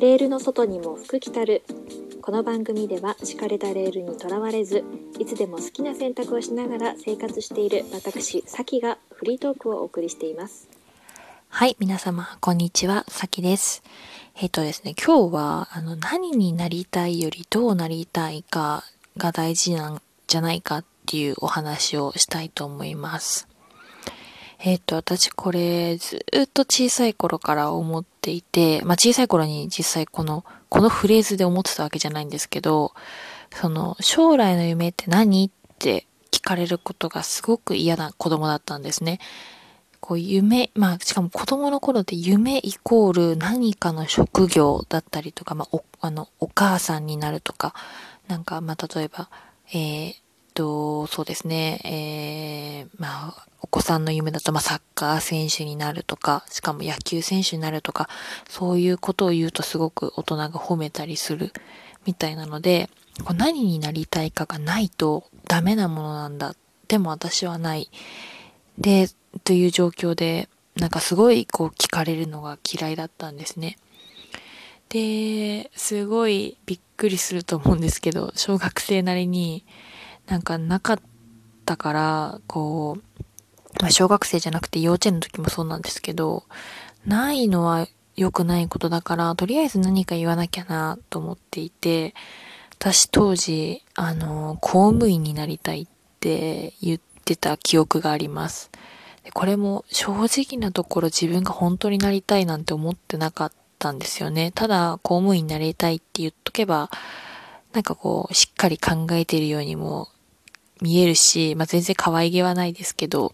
レールの外にも福来たるこの番組では敷かれたレールにとらわれずいつでも好きな選択をしながら生活している私さきがフリートークをお送りしていますはい、皆様、こんにちは、さきです。えっ、とですね、今日は、あの、何になりたいよりどうなりたいかが大事なんじゃないかっていうお話をしたいと思います。えっ、と、私これずっと小さい頃から思っていて、まあ小さい頃に実際この、このフレーズで思ってたわけじゃないんですけど、その、将来の夢って何？って聞かれることがすごく嫌な子供だったんですね。こう夢、まあしかも子供の頃って夢イコール何かの職業だったりとか、まあお、あの、お母さんになるとか、なんか、まあ例えば、えー、と、そうですね、えー、まあ、お子さんの夢だと、まあサッカー選手になるとか、しかも野球選手になるとか、そういうことを言うとすごく大人が褒めたりするみたいなので、こう何になりたいかがないとダメなものなんだ。でも私はない。で、という状況で、なんかすごいこう聞かれるのが嫌いだったんですね。で、すごいびっくりすると思うんですけど、小学生なりになんかなかったから、こう、まあ、小学生じゃなくて幼稚園の時もそうなんですけど、ないのは良くないことだから、とりあえず何か言わなきゃなと思っていて、私当時、あの、公務員になりたいって言ってた記憶があります。でこれも正直なところ自分が本当になりたいなんて思ってなかったんですよね。ただ公務員になりたいって言っとけば、なんかこう、しっかり考えているようにも見えるし、まあ、全然可愛げはないですけど、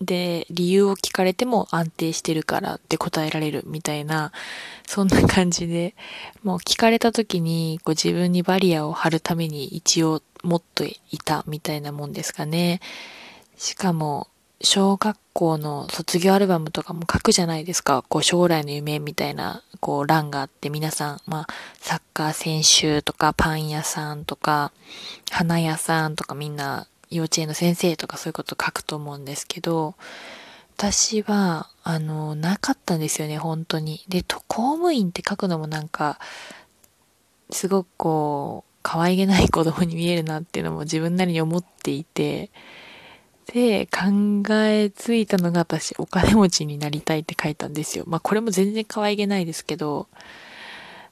で、理由を聞かれても安定してるからって答えられるみたいな、そんな感じで、もう聞かれた時にこう自分にバリアを張るために一応持っていたみたいなもんですかね。しかも、小学校の卒業アルバムとかも書くじゃないですか。こう将来の夢みたいな、こう欄があって皆さん、まあ、サッカー選手とかパン屋さんとか、花屋さんとかみんな幼稚園の先生とかそういうこと書くと思うんですけど、私は、あの、なかったんですよね、本当に。で、公務員って書くのもなんか、すごくこう、可愛げない子供に見えるなっていうのも自分なりに思っていて、で、考えついたのが私、お金持ちになりたいって書いたんですよ。まあこれも全然可愛げないですけど、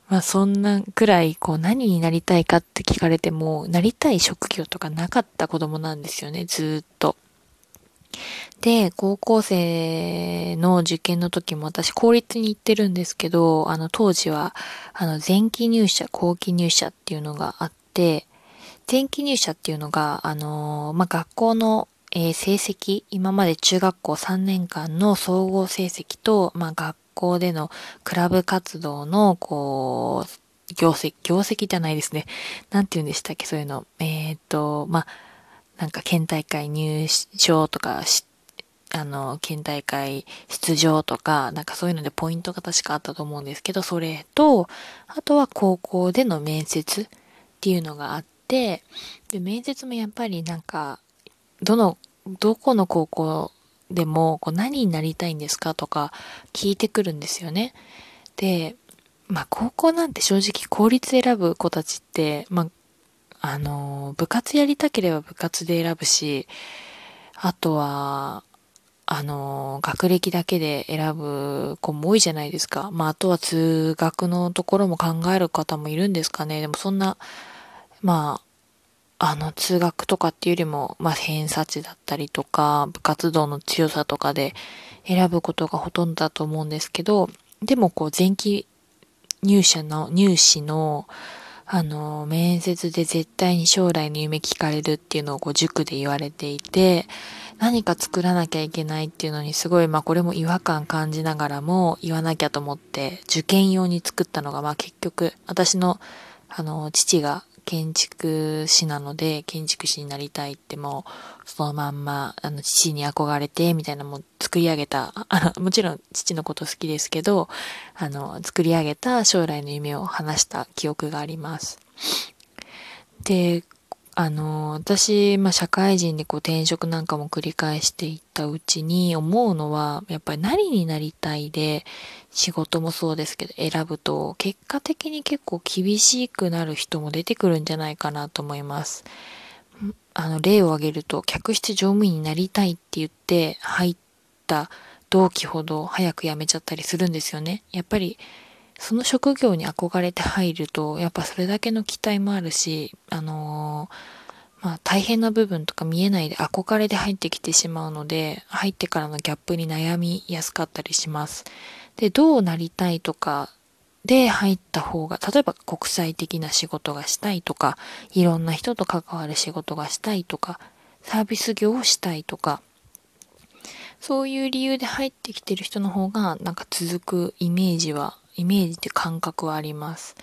まあそんなくらい、こう何になりたいかって聞かれても、なりたい職業とかなかった子供なんですよね、ずっと。で、高校生の受験の時も私公立に行ってるんですけど、あの当時は、あの前期入社、後期入社っていうのがあって、前期入社っていうのが、あのまあ、学校のえー成績、今まで中学校3年間の総合成績と、まあ、学校でのクラブ活動の、こう、業績、業績じゃないですね。なんて言うんでしたっけ、そういうの。えーっと、まあ、なんか県大会入賞とかし、あの、県大会出場とか、なんかそういうのでポイントが確かあったと思うんですけど、それと、あとは高校での面接っていうのがあって、で、面接もやっぱりなんか、どの、どこの高校でも、こう何になりたいんですかとか聞いてくるんですよね。で、まあ高校なんて正直公立選ぶ子たちって、まあ、あの、部活やりたければ部活で選ぶし、あとは、あの、学歴だけで選ぶ子も多いじゃないですか。まああとは通学のところも考える方もいるんですかね。でもそんな、まあ、あの、通学とかっていうよりも、まあ、偏差値だったりとか、部活動の強さとかで選ぶことがほとんどだと思うんですけど、でもこう、前期入社の、入試の、あの、面接で絶対に将来の夢聞かれるっていうのをこう、塾で言われていて、何か作らなきゃいけないっていうのにすごい、まあこれも違和感感じながらも言わなきゃと思って、受験用に作ったのが、まあ結局、私の、あの、父が建築士なので、建築士になりたいっても、そのまんま、あの、父に憧れて、みたいなもう作り上げた、あの、もちろん父のこと好きですけど、あの、作り上げた将来の夢を話した記憶があります。で、あの、私、まあ、社会人でこう転職なんかも繰り返していったうちに思うのは、やっぱり何になりたいで、仕事もそうですけど、選ぶと、結果的に結構厳しくなる人も出てくるんじゃないかなと思います。あの、例を挙げると、客室乗務員になりたいって言って入った同期ほど早く辞めちゃったりするんですよね。やっぱり、その職業に憧れて入ると、やっぱそれだけの期待もあるし、あのー、まあ大変な部分とか見えないで憧れで入ってきてしまうので、入ってからのギャップに悩みやすかったりします。で、どうなりたいとかで入った方が、例えば国際的な仕事がしたいとか、いろんな人と関わる仕事がしたいとか、サービス業をしたいとか、そういう理由で入ってきてる人の方がなんか続くイメージはイメージって感覚はあります。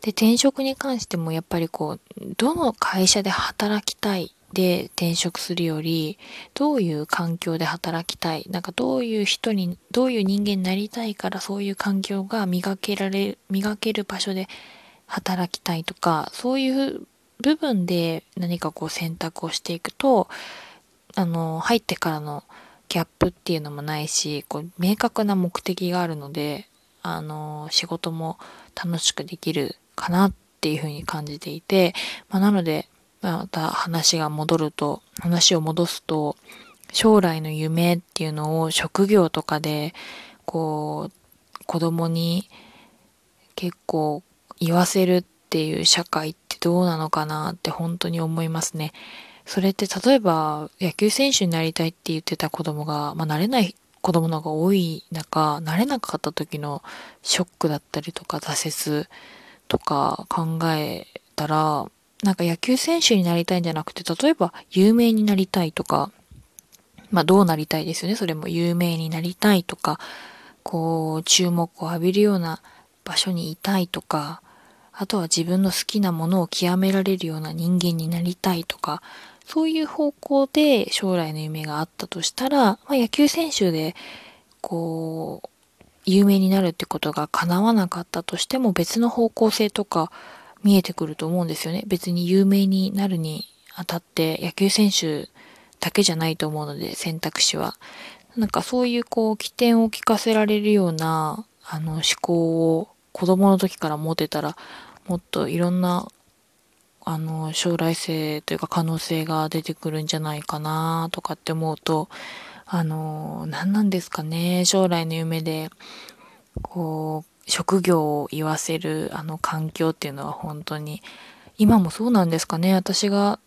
で、転職に関してもやっぱりこう、どの会社で働きたいで転職するより、どういう環境で働きたい、なんかどういう人に、どういう人間になりたいからそういう環境が磨けられ、磨ける場所で働きたいとか、そういう部分で何かこう選択をしていくと、あの、入ってからのギャップっていうのもないし、こう、明確な目的があるので、あの、仕事も楽しくできるかなっていうふうに感じていて、まあ、なので、また話が戻ると、話を戻すと、将来の夢っていうのを職業とかで、こう、子供に結構言わせるっていう社会ってどうなのかなって本当に思いますね。それって例えば野球選手になりたいって言ってた子供が、まあ、なれない子供の方が多い中、慣れなかった時のショックだったりとか挫折とか考えたら、なんか野球選手になりたいんじゃなくて、例えば有名になりたいとか、まあどうなりたいですよね。それも有名になりたいとか、こう注目を浴びるような場所にいたいとか、あとは自分の好きなものを極められるような人間になりたいとか、そういう方向で将来の夢があったとしたら、まあ、野球選手で、こう、有名になるってことが叶わなかったとしても別の方向性とか見えてくると思うんですよね。別に有名になるにあたって野球選手だけじゃないと思うので選択肢は。なんかそういうこう起点を聞かせられるようなあの思考を子供の時から持てたらもっといろんなあの、将来性というか可能性が出てくるんじゃないかなとかって思うと、あの、何なんですかね、将来の夢で、こう、職業を言わせるあの環境っていうのは本当に、今もそうなんですかね、私が、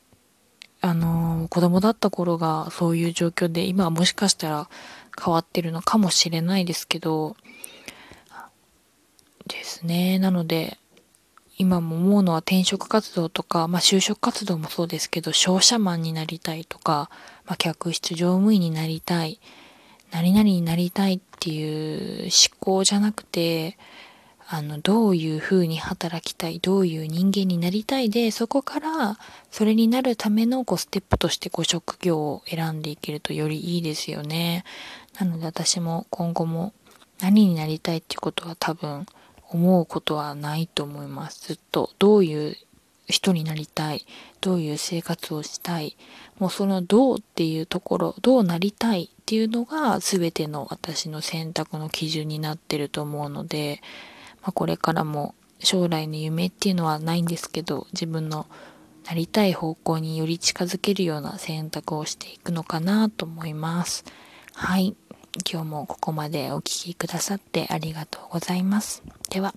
あの、子供だった頃がそういう状況で、今はもしかしたら変わってるのかもしれないですけど、ですね。なので、今も思うのは転職活動とか、まあ就職活動もそうですけど、商社マンになりたいとか、まあ客室乗務員になりたい、何々になりたいっていう思考じゃなくて、あの、どういう風に働きたい、どういう人間になりたいで、そこから、それになるためのこうステップとしてご職業を選んでいけるとよりいいですよね。なので私も今後も何になりたいっていうことは多分、思うことはないと思います。ずっとどういう人になりたい、どういう生活をしたい、もうそのどうっていうところ、どうなりたいっていうのが全ての私の選択の基準になってると思うので、まあ、これからも将来の夢っていうのはないんですけど、自分のなりたい方向により近づけるような選択をしていくのかなと思います。はい。今日もここまでお聴きくださってありがとうございます。では。